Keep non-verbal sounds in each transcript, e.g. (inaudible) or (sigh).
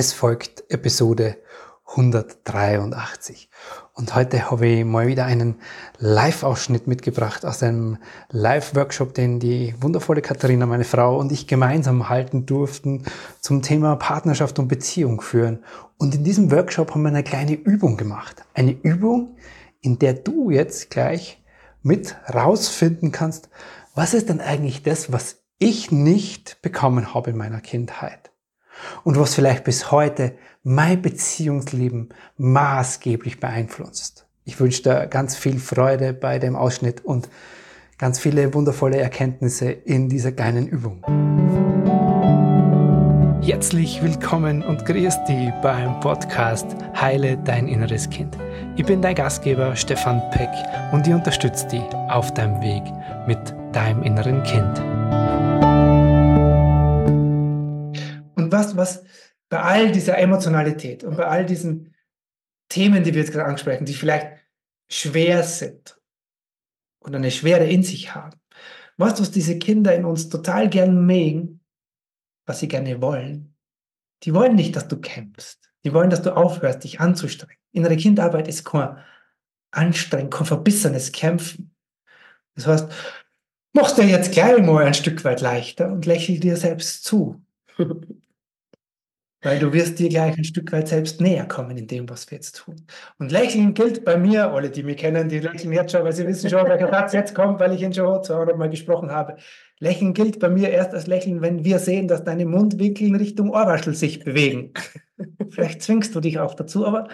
Es folgt Episode 183. Und heute habe ich mal wieder einen Live-Ausschnitt mitgebracht aus einem Live-Workshop, den die wundervolle Katharina, meine Frau und ich gemeinsam halten durften zum Thema Partnerschaft und Beziehung führen. Und in diesem Workshop haben wir eine kleine Übung gemacht. Eine Übung, in der du jetzt gleich mit rausfinden kannst, was ist denn eigentlich das, was ich nicht bekommen habe in meiner Kindheit? Und was vielleicht bis heute mein Beziehungsleben maßgeblich beeinflusst. Ich wünsche dir ganz viel Freude bei dem Ausschnitt und ganz viele wundervolle Erkenntnisse in dieser kleinen Übung. Herzlich willkommen und grüß dich beim Podcast Heile dein inneres Kind. Ich bin dein Gastgeber Stefan Peck und ich unterstütze dich auf deinem Weg mit deinem inneren Kind. Bei all dieser Emotionalität und bei all diesen Themen, die wir jetzt gerade ansprechen, die vielleicht schwer sind oder eine Schwere in sich haben, was, was diese Kinder in uns total gern mögen, was sie gerne wollen, die wollen nicht, dass du kämpfst. Die wollen, dass du aufhörst, dich anzustrengen. Innere Kindarbeit ist kein Anstrengen, kein verbissenes Kämpfen. Das heißt, machst dir jetzt gleich mal ein Stück weit leichter und lächel dir selbst zu. (laughs) Weil du wirst dir gleich ein Stück weit selbst näher kommen in dem, was wir jetzt tun. Und Lächeln gilt bei mir, alle, die mich kennen, die lächeln jetzt schon, weil sie wissen schon, welcher Satz jetzt kommt, weil ich ihn schon zwei Mal gesprochen habe. Lächeln gilt bei mir erst als Lächeln, wenn wir sehen, dass deine Mundwinkel in Richtung Ohrwaschel sich bewegen. (laughs) Vielleicht zwingst du dich auch dazu, aber.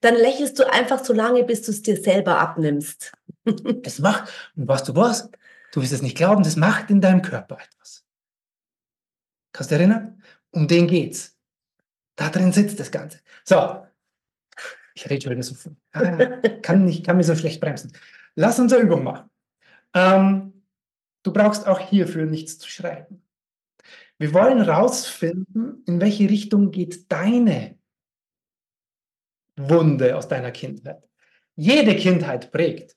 Dann lächelst du einfach so lange, bis du es dir selber abnimmst. (laughs) das macht, und was du was, du wirst es nicht glauben, das macht in deinem Körper etwas. Kannst du erinnern? Um den geht's. Da drin sitzt das Ganze. So, ich rede schon wieder so viel. Ah, kann, nicht, kann mir so schlecht bremsen. Lass uns eine Übung machen. Ähm, du brauchst auch hierfür nichts zu schreiben. Wir wollen rausfinden, in welche Richtung geht deine Wunde aus deiner Kindheit. Jede Kindheit prägt.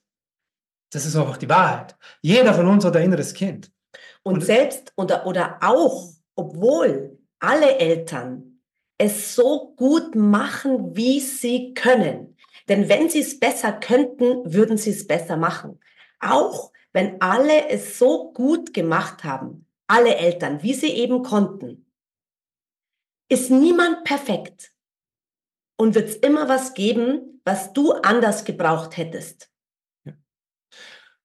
Das ist auch die Wahrheit. Jeder von uns hat ein inneres Kind. Und, Und selbst oder, oder auch, obwohl alle Eltern es so gut machen, wie sie können. Denn wenn sie es besser könnten, würden sie es besser machen. Auch wenn alle es so gut gemacht haben, alle Eltern, wie sie eben konnten, ist niemand perfekt und wird es immer was geben, was du anders gebraucht hättest. Ja.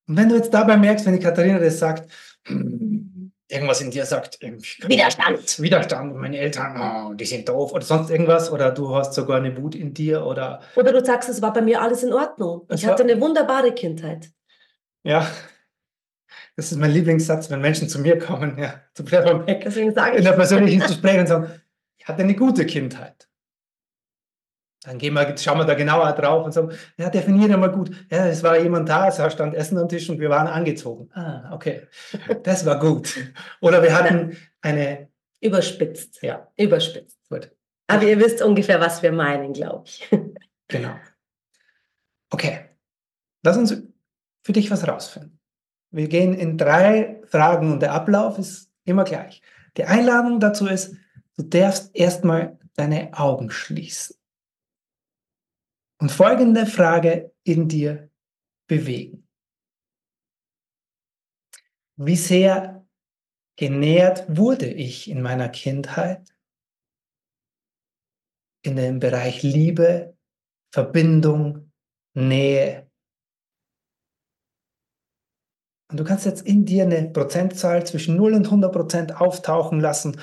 Und wenn du jetzt dabei merkst, wenn die Katharina das sagt, irgendwas in dir sagt, Widerstand. Widerstand, meine Eltern, oh, die sind doof oder sonst irgendwas oder du hast sogar eine Wut in dir oder... Oder du sagst, es war bei mir alles in Ordnung. Ich hatte eine wunderbare Kindheit. Ja, das ist mein Lieblingssatz, wenn Menschen zu mir kommen, ja, zu Beck, Deswegen sage ich. in der persönlichen Gespräch und sagen, ich hatte eine gute Kindheit. Dann gehen wir, schauen wir da genauer drauf und sagen, ja, definiere mal gut. Ja, es war jemand da, es stand Essen am Tisch und wir waren angezogen. Ah, okay. Das war gut. Oder wir hatten eine. Überspitzt. Ja. Überspitzt. Gut. Aber ihr wisst ungefähr, was wir meinen, glaube ich. Genau. Okay. Lass uns für dich was rausfinden. Wir gehen in drei Fragen und der Ablauf ist immer gleich. Die Einladung dazu ist, du darfst erstmal deine Augen schließen und folgende Frage in dir bewegen. Wie sehr genährt wurde ich in meiner Kindheit in dem Bereich Liebe, Verbindung, Nähe? Und du kannst jetzt in dir eine Prozentzahl zwischen 0 und 100 Prozent auftauchen lassen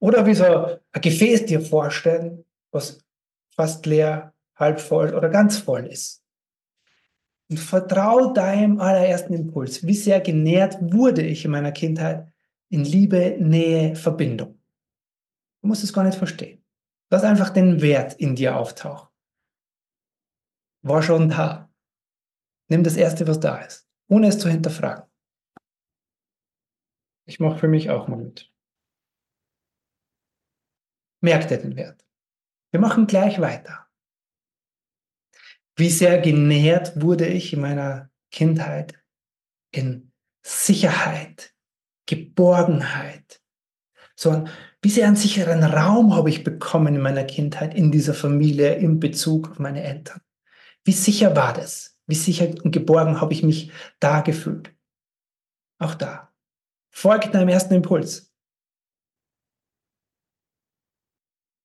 oder wie so ein Gefäß dir vorstellen, was fast leer halb voll oder ganz voll ist. Und vertrau deinem allerersten Impuls. Wie sehr genährt wurde ich in meiner Kindheit in Liebe, Nähe, Verbindung. Du musst es gar nicht verstehen. Lass einfach den Wert in dir auftauchen. War schon da. Nimm das Erste, was da ist, ohne es zu hinterfragen. Ich mache für mich auch mal mit. Merk dir den Wert. Wir machen gleich weiter. Wie sehr genährt wurde ich in meiner Kindheit in Sicherheit, Geborgenheit, so ein Wie sehr einen sicheren Raum habe ich bekommen in meiner Kindheit, in dieser Familie, in Bezug auf meine Eltern? Wie sicher war das? Wie sicher und geborgen habe ich mich da gefühlt? Auch da. Folgt deinem ersten Impuls.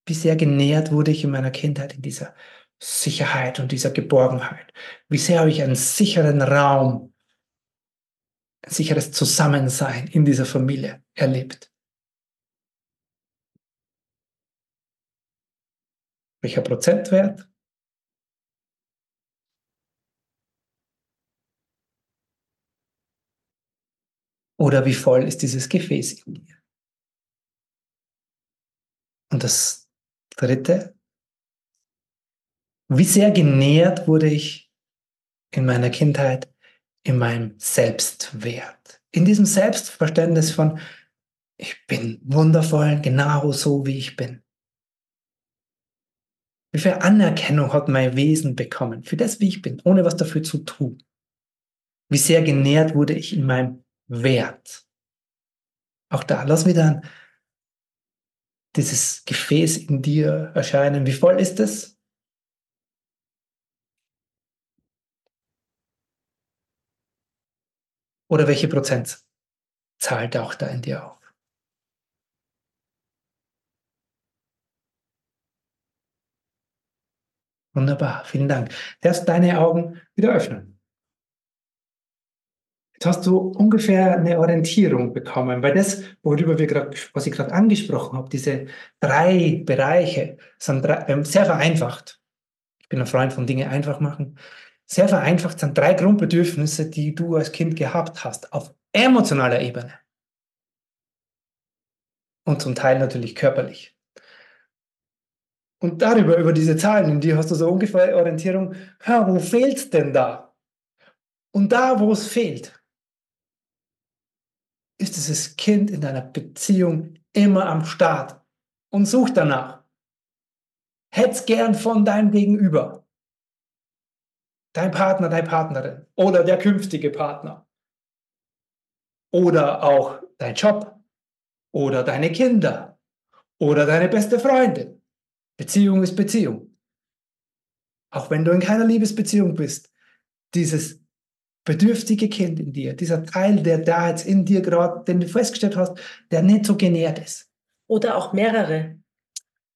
Wie sehr genährt wurde ich in meiner Kindheit in dieser Sicherheit und dieser Geborgenheit? Wie sehr habe ich einen sicheren Raum, ein sicheres Zusammensein in dieser Familie erlebt? Welcher Prozentwert? Oder wie voll ist dieses Gefäß in dir? Und das dritte, wie sehr genährt wurde ich in meiner Kindheit in meinem Selbstwert, in diesem Selbstverständnis von, ich bin wundervoll, genau so wie ich bin. Wie viel Anerkennung hat mein Wesen bekommen für das, wie ich bin, ohne was dafür zu tun? Wie sehr genährt wurde ich in meinem Wert? Auch da, lass wieder dieses Gefäß in dir erscheinen. Wie voll ist es? Oder welche Prozentzahl taucht da in dir auf? Wunderbar, vielen Dank. Darfst deine Augen wieder öffnen. Jetzt hast du ungefähr eine Orientierung bekommen, weil das, worüber wir gerade, was ich gerade angesprochen habe, diese drei Bereiche sind ähm, sehr vereinfacht. Ich bin ein Freund von Dinge einfach machen. Sehr vereinfacht sind drei Grundbedürfnisse, die du als Kind gehabt hast, auf emotionaler Ebene. Und zum Teil natürlich körperlich. Und darüber, über diese Zahlen, in die hast du so ungefähr Orientierung, hör, wo fehlt's denn da? Und da, wo es fehlt, ist dieses Kind in deiner Beziehung immer am Start und sucht danach. Hätt's gern von deinem Gegenüber. Dein Partner, deine Partnerin oder der künftige Partner. Oder auch dein Job oder deine Kinder oder deine beste Freundin Beziehung ist Beziehung. Auch wenn du in keiner Liebesbeziehung bist, dieses bedürftige Kind in dir, dieser Teil, der da jetzt in dir gerade, den du festgestellt hast, der nicht so genährt ist. Oder auch mehrere.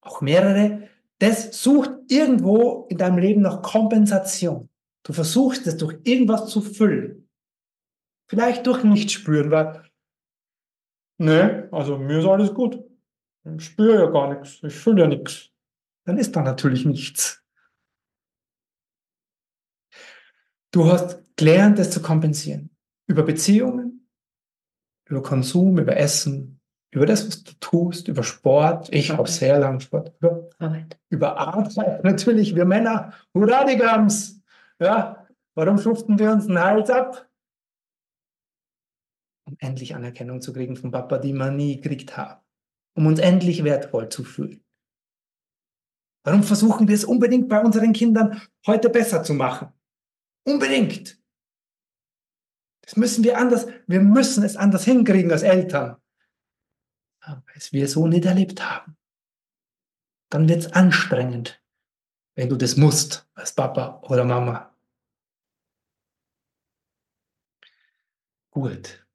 Auch mehrere. Das sucht irgendwo in deinem Leben nach Kompensation. Du versuchst es durch irgendwas zu füllen. Vielleicht durch nicht spüren, weil, ne, also mir ist alles gut. Ich spüre ja gar nichts. Ich fühle ja nichts dann ist da natürlich nichts. Du hast gelernt, das zu kompensieren. Über Beziehungen, über Konsum, über Essen, über das, was du tust, über Sport. Ich habe sehr lange Sport. Über Arbeit. Über Arbeit, (laughs) natürlich. Wir Männer, hurra die Gams. Ja, warum schuften wir uns einen Hals ab? Um endlich Anerkennung zu kriegen von Papa, die wir nie gekriegt haben. Um uns endlich wertvoll zu fühlen. Warum versuchen wir es unbedingt bei unseren Kindern heute besser zu machen? Unbedingt. Das müssen wir anders, wir müssen es anders hinkriegen als Eltern. Aber es wir so nicht erlebt haben. Dann wird es anstrengend, wenn du das musst als Papa oder Mama. Gut.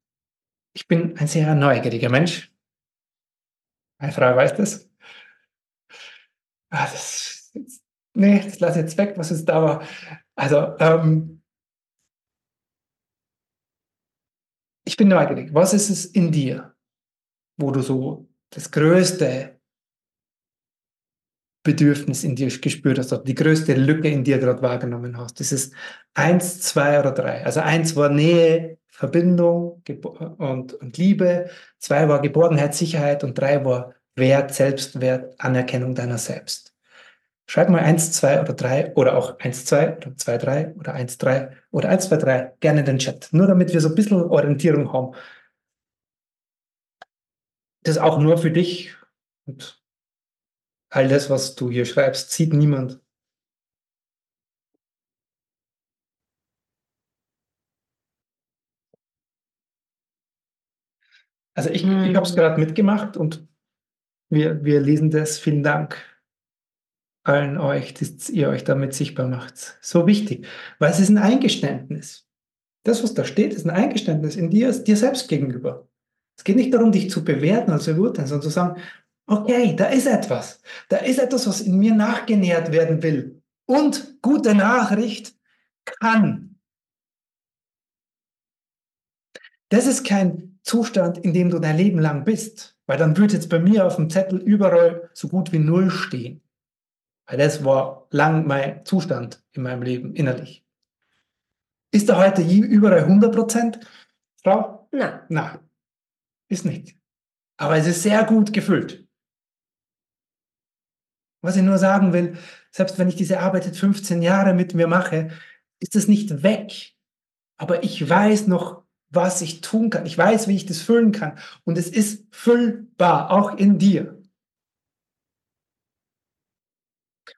Ich bin ein sehr neugieriger Mensch. Meine Frau weiß das ah, das, nee, das lasse ich jetzt weg, was ist da war. Also, ähm, ich bin neugierig. Was ist es in dir, wo du so das größte Bedürfnis in dir gespürt hast, die größte Lücke in dir gerade wahrgenommen hast? Das ist eins, zwei oder drei. Also eins war Nähe, Verbindung und, und Liebe, zwei war Geborgenheit, Sicherheit und drei war Wert, Selbstwert, Anerkennung deiner selbst. Schreib mal 1, 2 oder 3 oder auch 1, 2 oder 2, 3 oder 1, 3 oder 1, 2, 3 gerne in den Chat. Nur damit wir so ein bisschen Orientierung haben. Das auch nur für dich und all das, was du hier schreibst, sieht niemand. Also ich, ich habe es gerade mitgemacht und Wir, wir lesen das. Vielen Dank allen euch, dass ihr euch damit sichtbar macht. So wichtig, weil es ist ein Eingeständnis. Das, was da steht, ist ein Eingeständnis in dir, dir selbst gegenüber. Es geht nicht darum, dich zu bewerten oder zu beurteilen, sondern zu sagen, okay, da ist etwas. Da ist etwas, was in mir nachgenährt werden will. Und gute Nachricht kann. Das ist kein Zustand, in dem du dein Leben lang bist, weil dann würde jetzt bei mir auf dem Zettel überall so gut wie null stehen. Weil das war lang mein Zustand in meinem Leben, innerlich. Ist da heute überall 100 Prozent, Frau? Nein. Nein, ist nicht. Aber es ist sehr gut gefüllt. Was ich nur sagen will, selbst wenn ich diese Arbeit jetzt 15 Jahre mit mir mache, ist es nicht weg. Aber ich weiß noch, was ich tun kann. Ich weiß, wie ich das füllen kann. Und es ist füllbar, auch in dir.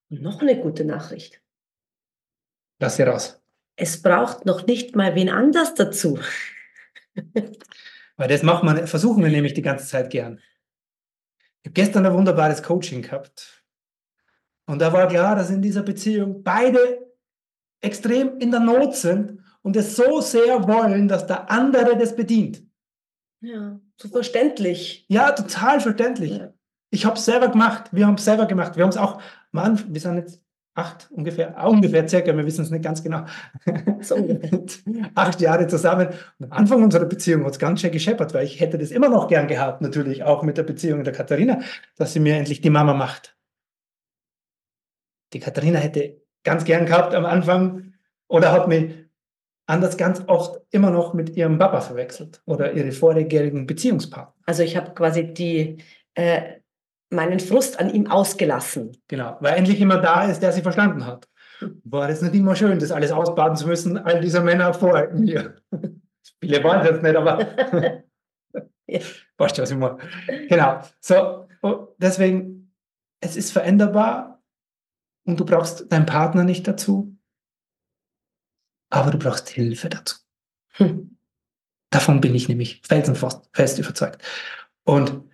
Und noch eine gute Nachricht. Lass sie raus. Es braucht noch nicht mal wen anders dazu. Weil das macht man, versuchen wir nämlich die ganze Zeit gern. Ich habe gestern ein wunderbares Coaching gehabt. Und da war klar, dass in dieser Beziehung beide extrem in der Not sind und es so sehr wollen, dass der andere das bedient. Ja, so verständlich. Ja, total verständlich. Ja. Ich habe es selber gemacht. Wir haben es selber gemacht. Wir haben es auch, Mann, wir sind jetzt acht ungefähr, ungefähr circa, wir wissen es nicht ganz genau. So (laughs) acht Jahre zusammen. Und am Anfang unserer Beziehung hat es ganz schön gescheppert, weil ich hätte das immer noch gern gehabt, natürlich auch mit der Beziehung der Katharina, dass sie mir endlich die Mama macht. Die Katharina hätte ganz gern gehabt am Anfang oder hat mich anders ganz oft immer noch mit ihrem Papa verwechselt oder ihre vorherigen Beziehungspartner. Also ich habe quasi die äh, meinen Frust an ihm ausgelassen. Genau, weil endlich jemand da ist, der sie verstanden hat. War das nicht immer schön, das alles ausbaden zu müssen, all dieser Männer vor mir. (laughs) Viele waren jetzt nicht, aber (laughs) ja. weißt du, was ich meine? Genau. So, oh, deswegen, es ist veränderbar und du brauchst deinen Partner nicht dazu, aber du brauchst Hilfe dazu. Hm. Davon bin ich nämlich felsenfest fest überzeugt. Und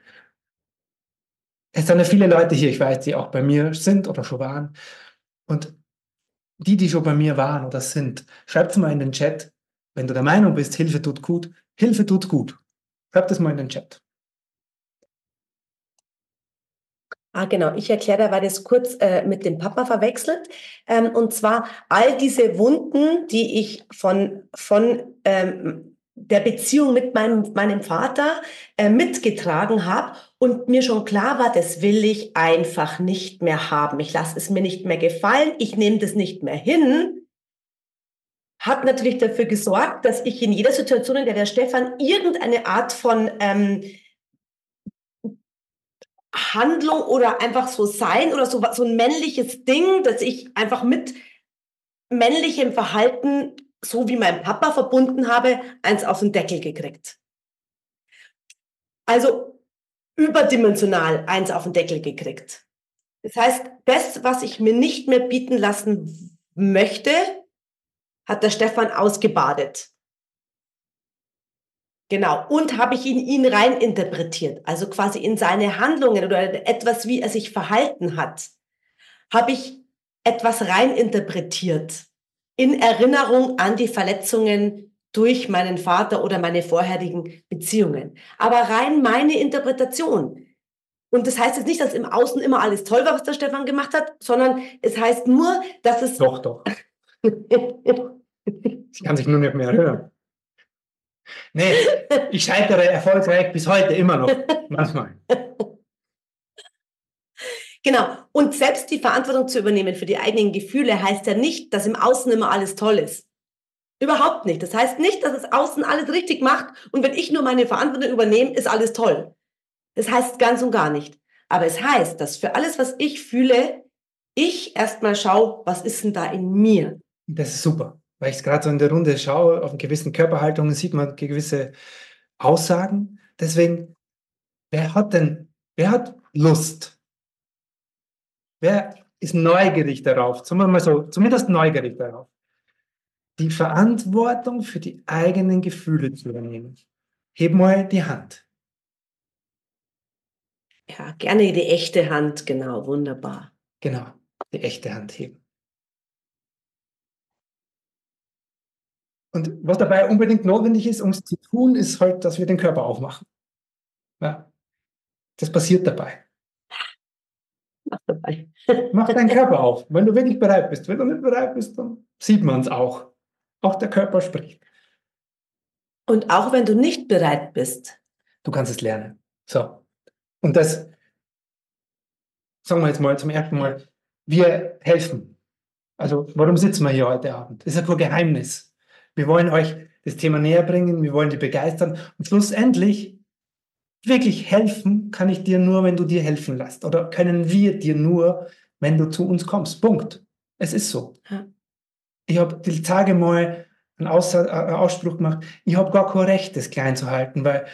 es sind ja viele Leute hier, ich weiß, die auch bei mir sind oder schon waren. Und die, die schon bei mir waren oder sind, schreibt es mal in den Chat, wenn du der Meinung bist, Hilfe tut gut. Hilfe tut gut. Schreibt es mal in den Chat. Ah, genau. Ich erkläre da, weil das kurz äh, mit dem Papa verwechselt. Ähm, und zwar all diese Wunden, die ich von, von ähm, der Beziehung mit meinem, meinem Vater äh, mitgetragen habe und mir schon klar war, das will ich einfach nicht mehr haben. Ich lasse es mir nicht mehr gefallen, ich nehme das nicht mehr hin, hat natürlich dafür gesorgt, dass ich in jeder Situation, in der der Stefan irgendeine Art von ähm, Handlung oder einfach so sein oder so, so ein männliches Ding, dass ich einfach mit männlichem Verhalten so wie mein Papa verbunden habe, eins auf den Deckel gekriegt. Also überdimensional eins auf den Deckel gekriegt. Das heißt, das, was ich mir nicht mehr bieten lassen möchte, hat der Stefan ausgebadet. Genau. Und habe ich in ihn rein interpretiert, also quasi in seine Handlungen oder etwas, wie er sich verhalten hat, habe ich etwas rein interpretiert in Erinnerung an die Verletzungen durch meinen Vater oder meine vorherigen Beziehungen. Aber rein meine Interpretation. Und das heißt jetzt nicht, dass im Außen immer alles toll war, was der Stefan gemacht hat, sondern es heißt nur, dass es... Doch, doch. (laughs) Sie kann sich nur nicht mehr erinnern. Nee, (laughs) ich scheitere erfolgreich bis heute immer noch, manchmal. Genau. Und selbst die Verantwortung zu übernehmen für die eigenen Gefühle heißt ja nicht, dass im Außen immer alles toll ist. Überhaupt nicht. Das heißt nicht, dass es außen alles richtig macht und wenn ich nur meine Verantwortung übernehme, ist alles toll. Das heißt ganz und gar nicht. Aber es heißt, dass für alles, was ich fühle, ich erstmal schaue, was ist denn da in mir? Das ist super. Weil ich gerade so in der Runde schaue, auf gewissen Körperhaltungen sieht man gewisse Aussagen. Deswegen, wer hat denn, wer hat Lust, Wer ist neugierig darauf, zumindest, so, zumindest neugierig darauf, die Verantwortung für die eigenen Gefühle zu übernehmen? Heb mal die Hand. Ja, gerne die echte Hand, genau, wunderbar. Genau, die echte Hand heben. Und was dabei unbedingt notwendig ist, um es zu tun, ist halt, dass wir den Körper aufmachen. Ja. Das passiert dabei. Mach dabei. Mach deinen Körper auf, wenn du wirklich bereit bist. Wenn du nicht bereit bist, dann sieht man es auch. Auch der Körper spricht. Und auch wenn du nicht bereit bist. Du kannst es lernen. So. Und das, sagen wir jetzt mal zum ersten Mal, wir helfen. Also, warum sitzen wir hier heute Abend? Das ist ja kein Geheimnis. Wir wollen euch das Thema näher bringen, wir wollen die begeistern. Und schlussendlich, wirklich helfen kann ich dir nur, wenn du dir helfen lässt. Oder können wir dir nur, wenn du zu uns kommst. Punkt. Es ist so. Ja. Ich habe die Tage mal einen, Aus äh, Ausspruch gemacht, ich habe gar kein Recht, das klein zu halten, weil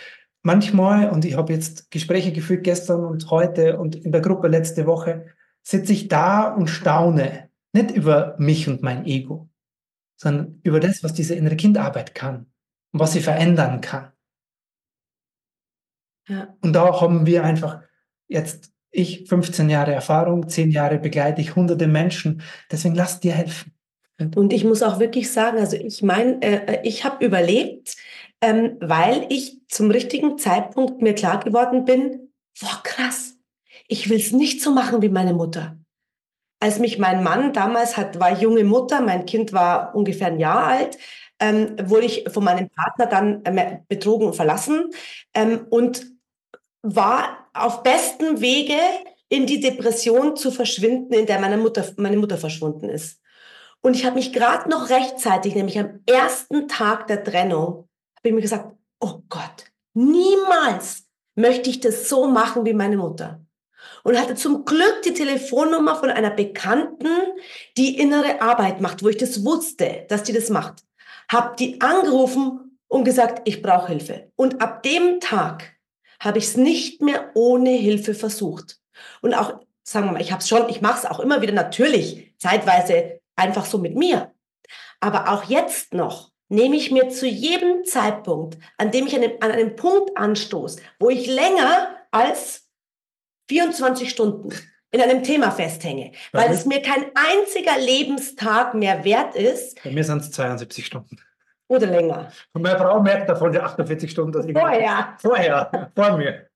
manchmal, und ich habe jetzt Gespräche geführt gestern und heute und in der Gruppe letzte Woche, sitze ich da und staune. Nicht über mich und mein Ego, sondern über das, was diese innere Kindarbeit kann und was sie verändern kann. Ja. Und da haben wir einfach jetzt, ich 15 Jahre Erfahrung, 10 Jahre begleite ich hunderte Menschen. Deswegen lass dir helfen. Und ich muss auch wirklich sagen, also ich meine, äh, ich habe überlebt, ähm, weil ich zum richtigen Zeitpunkt mir klar geworden bin, boah, krass, ich will es nicht so machen wie meine Mutter. Als mich mein Mann damals hat, war junge Mutter, mein Kind war ungefähr ein Jahr alt, ähm, wurde ich von meinem Partner dann äh, betrogen und verlassen ähm, und war auf bestem Wege in die Depression zu verschwinden, in der meine Mutter, meine Mutter verschwunden ist. Und ich habe mich gerade noch rechtzeitig, nämlich am ersten Tag der Trennung, habe ich mir gesagt, oh Gott, niemals möchte ich das so machen wie meine Mutter. Und hatte zum Glück die Telefonnummer von einer Bekannten, die innere Arbeit macht, wo ich das wusste, dass die das macht. Hab die angerufen und gesagt, ich brauche Hilfe. Und ab dem Tag habe ich es nicht mehr ohne Hilfe versucht. Und auch, sagen wir mal, ich habe es schon, ich mache es auch immer wieder natürlich, zeitweise einfach so mit mir. Aber auch jetzt noch nehme ich mir zu jedem Zeitpunkt, an dem ich an einem, an einem Punkt anstoße, wo ich länger als 24 Stunden in einem Thema festhänge, weil es mir kein einziger Lebenstag mehr wert ist. Bei mir sind es 72 Stunden. Oder länger. Und meine Frau merkt davon die 48 Stunden. Dass ich vorher. Vorher, vor mir.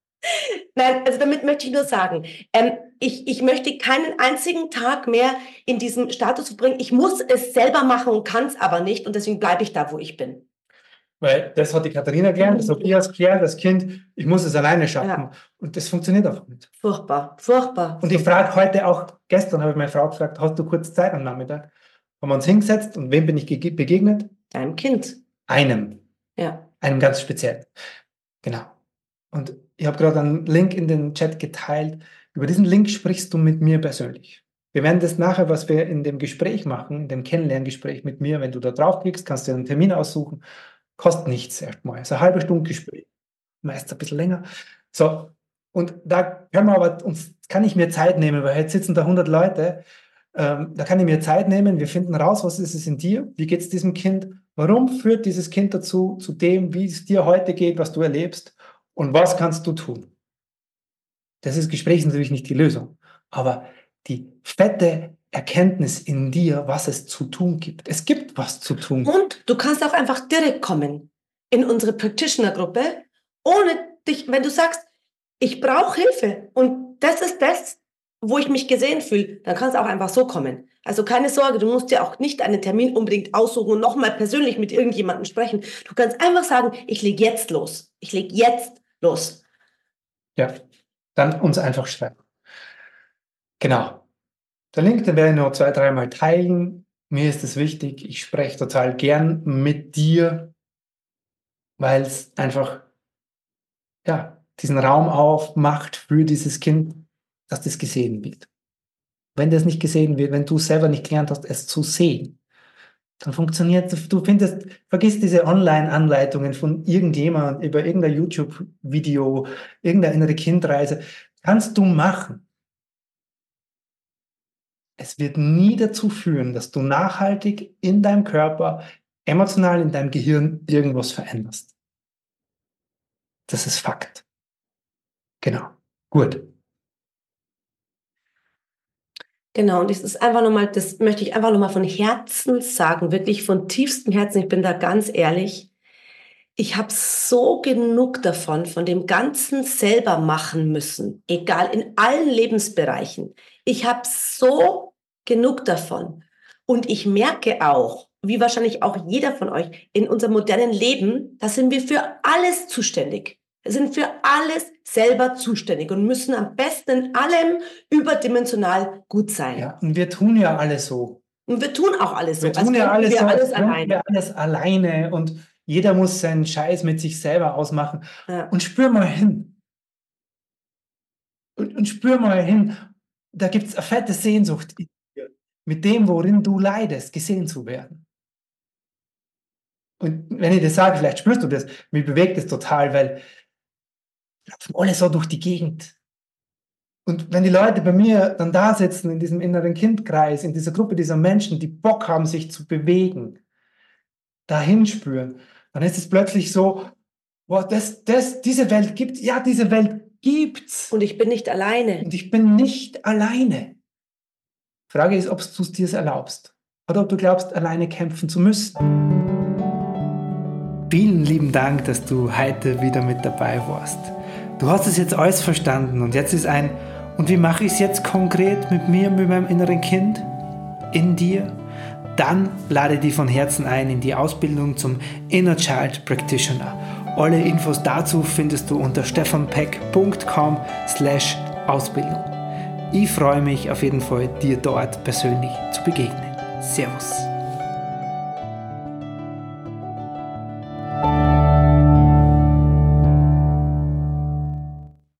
Nein, also damit möchte ich nur sagen, ähm, ich, ich möchte keinen einzigen Tag mehr in diesem Status verbringen. Ich muss es selber machen und kann es aber nicht und deswegen bleibe ich da, wo ich bin. Weil das hat die Katharina gelernt, das habe ich als gelernt, das Kind, ich muss es alleine schaffen. Ja. Und das funktioniert einfach nicht. Furchtbar, furchtbar. Und ich frage heute auch, gestern habe ich meine Frau gefragt, hast du kurz Zeit am Nachmittag? Haben wir uns hingesetzt und wem bin ich begegnet? Einem Kind. Einem. Ja. Einem ganz speziellen. Genau. Und ich habe gerade einen Link in den Chat geteilt. Über diesen Link sprichst du mit mir persönlich. Wir werden das nachher, was wir in dem Gespräch machen, in dem Kennenlerngespräch mit mir, wenn du da draufklickst, kannst du einen Termin aussuchen. Kostet nichts erstmal. Ist eine halbe Stunde Gespräch. Meist ein bisschen länger. So. Und da können wir aber uns, kann ich mir Zeit nehmen, weil jetzt sitzen da 100 Leute. Ähm, da kann ich mir Zeit nehmen. Wir finden raus, was ist es in dir? Wie geht es diesem Kind? Warum führt dieses Kind dazu, zu dem, wie es dir heute geht, was du erlebst? Und was kannst du tun? Das ist Gespräch natürlich nicht die Lösung, aber die fette Erkenntnis in dir, was es zu tun gibt. Es gibt was zu tun. Und du kannst auch einfach direkt kommen in unsere Practitioner-Gruppe, ohne dich, wenn du sagst, ich brauche Hilfe und das ist das, wo ich mich gesehen fühle, dann kannst du auch einfach so kommen. Also keine Sorge, du musst dir auch nicht einen Termin unbedingt aussuchen und nochmal persönlich mit irgendjemandem sprechen. Du kannst einfach sagen, ich lege jetzt los. Ich lege jetzt los. Ja, dann uns einfach schreiben. Genau. Der Link, den werde ich noch zwei, dreimal teilen. Mir ist es wichtig, ich spreche total gern mit dir, weil es einfach ja, diesen Raum aufmacht für dieses Kind, dass das gesehen wird. Wenn das nicht gesehen wird, wenn du selber nicht gelernt hast, es zu sehen, dann funktioniert. Du findest, vergiss diese Online-Anleitungen von irgendjemand über irgendein YouTube-Video, irgendeine innere Kindreise. Kannst du machen. Es wird nie dazu führen, dass du nachhaltig in deinem Körper, emotional in deinem Gehirn irgendwas veränderst. Das ist Fakt. Genau. Gut. Genau, und das ist einfach nochmal, das möchte ich einfach nochmal von Herzen sagen, wirklich von tiefstem Herzen, ich bin da ganz ehrlich. Ich habe so genug davon, von dem Ganzen selber machen müssen, egal in allen Lebensbereichen. Ich habe so genug davon. Und ich merke auch, wie wahrscheinlich auch jeder von euch, in unserem modernen Leben, da sind wir für alles zuständig. Wir sind für alles selber zuständig und müssen am besten in allem überdimensional gut sein. Ja, und wir tun ja alles so. Und wir tun auch alles so. Wir tun ja alles wir so, alles alleine. Wir alles alleine und jeder muss seinen Scheiß mit sich selber ausmachen. Ja. Und spür mal hin. Und, und spür mal hin. Da gibt es eine fette Sehnsucht mit dem, worin du leidest, gesehen zu werden. Und wenn ich das sage, vielleicht spürst du das, mich bewegt es total, weil laufen alle so durch die Gegend. Und wenn die Leute bei mir dann da sitzen, in diesem inneren Kindkreis, in dieser Gruppe dieser Menschen, die Bock haben, sich zu bewegen, dahin spüren, dann ist es plötzlich so, boah, das, das, diese Welt gibt, ja, diese Welt gibt's. Und ich bin nicht alleine. Und ich bin nicht alleine. Frage ist, ob du es dir erlaubst oder ob du glaubst, alleine kämpfen zu müssen. Vielen lieben Dank, dass du heute wieder mit dabei warst. Du hast es jetzt alles verstanden und jetzt ist ein, und wie mache ich es jetzt konkret mit mir, mit meinem inneren Kind? In dir? Dann lade dich von Herzen ein in die Ausbildung zum Inner Child Practitioner. Alle Infos dazu findest du unter stefanpeck.com slash Ausbildung. Ich freue mich auf jeden Fall, dir dort persönlich zu begegnen. Servus.